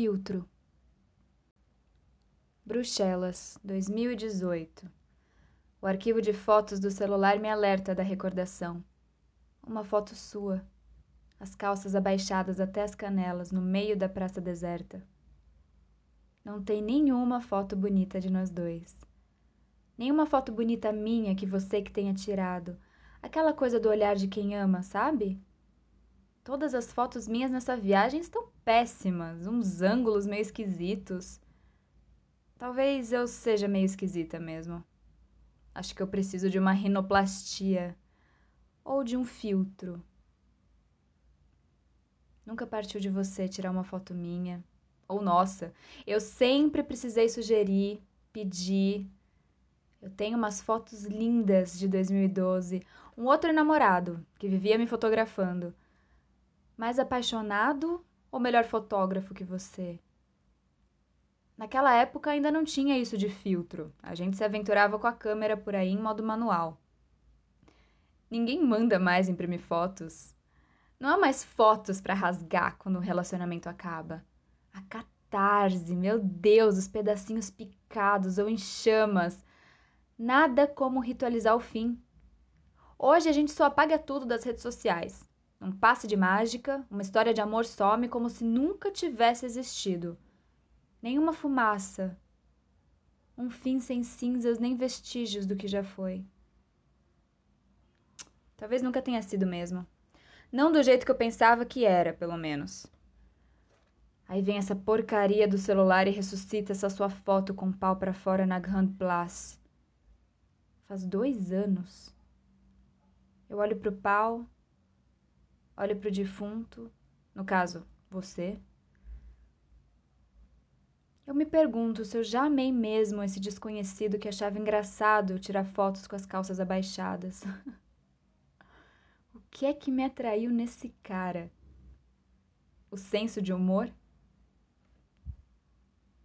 filtro. Bruxelas, 2018. O arquivo de fotos do celular me alerta da recordação. Uma foto sua. As calças abaixadas até as canelas, no meio da praça deserta. Não tem nenhuma foto bonita de nós dois. Nenhuma foto bonita minha que você que tenha tirado. Aquela coisa do olhar de quem ama, sabe? Todas as fotos minhas nessa viagem estão péssimas, uns ângulos meio esquisitos. Talvez eu seja meio esquisita mesmo. Acho que eu preciso de uma rinoplastia ou de um filtro. Nunca partiu de você tirar uma foto minha ou nossa. Eu sempre precisei sugerir, pedir. Eu tenho umas fotos lindas de 2012, um outro namorado que vivia me fotografando. Mais apaixonado ou melhor fotógrafo que você? Naquela época ainda não tinha isso de filtro. A gente se aventurava com a câmera por aí em modo manual. Ninguém manda mais imprimir fotos. Não há mais fotos para rasgar quando o relacionamento acaba. A catarse, meu Deus, os pedacinhos picados ou em chamas. Nada como ritualizar o fim. Hoje a gente só apaga tudo das redes sociais. Um passe de mágica, uma história de amor some como se nunca tivesse existido nenhuma fumaça, um fim sem cinzas nem vestígios do que já foi. Talvez nunca tenha sido mesmo. Não do jeito que eu pensava que era, pelo menos. Aí vem essa porcaria do celular e ressuscita essa sua foto com o pau para fora na Grand Place. Faz dois anos. Eu olho pro pau, olho pro defunto, no caso, você. Eu me pergunto se eu já amei mesmo esse desconhecido que achava engraçado tirar fotos com as calças abaixadas. o que é que me atraiu nesse cara? O senso de humor?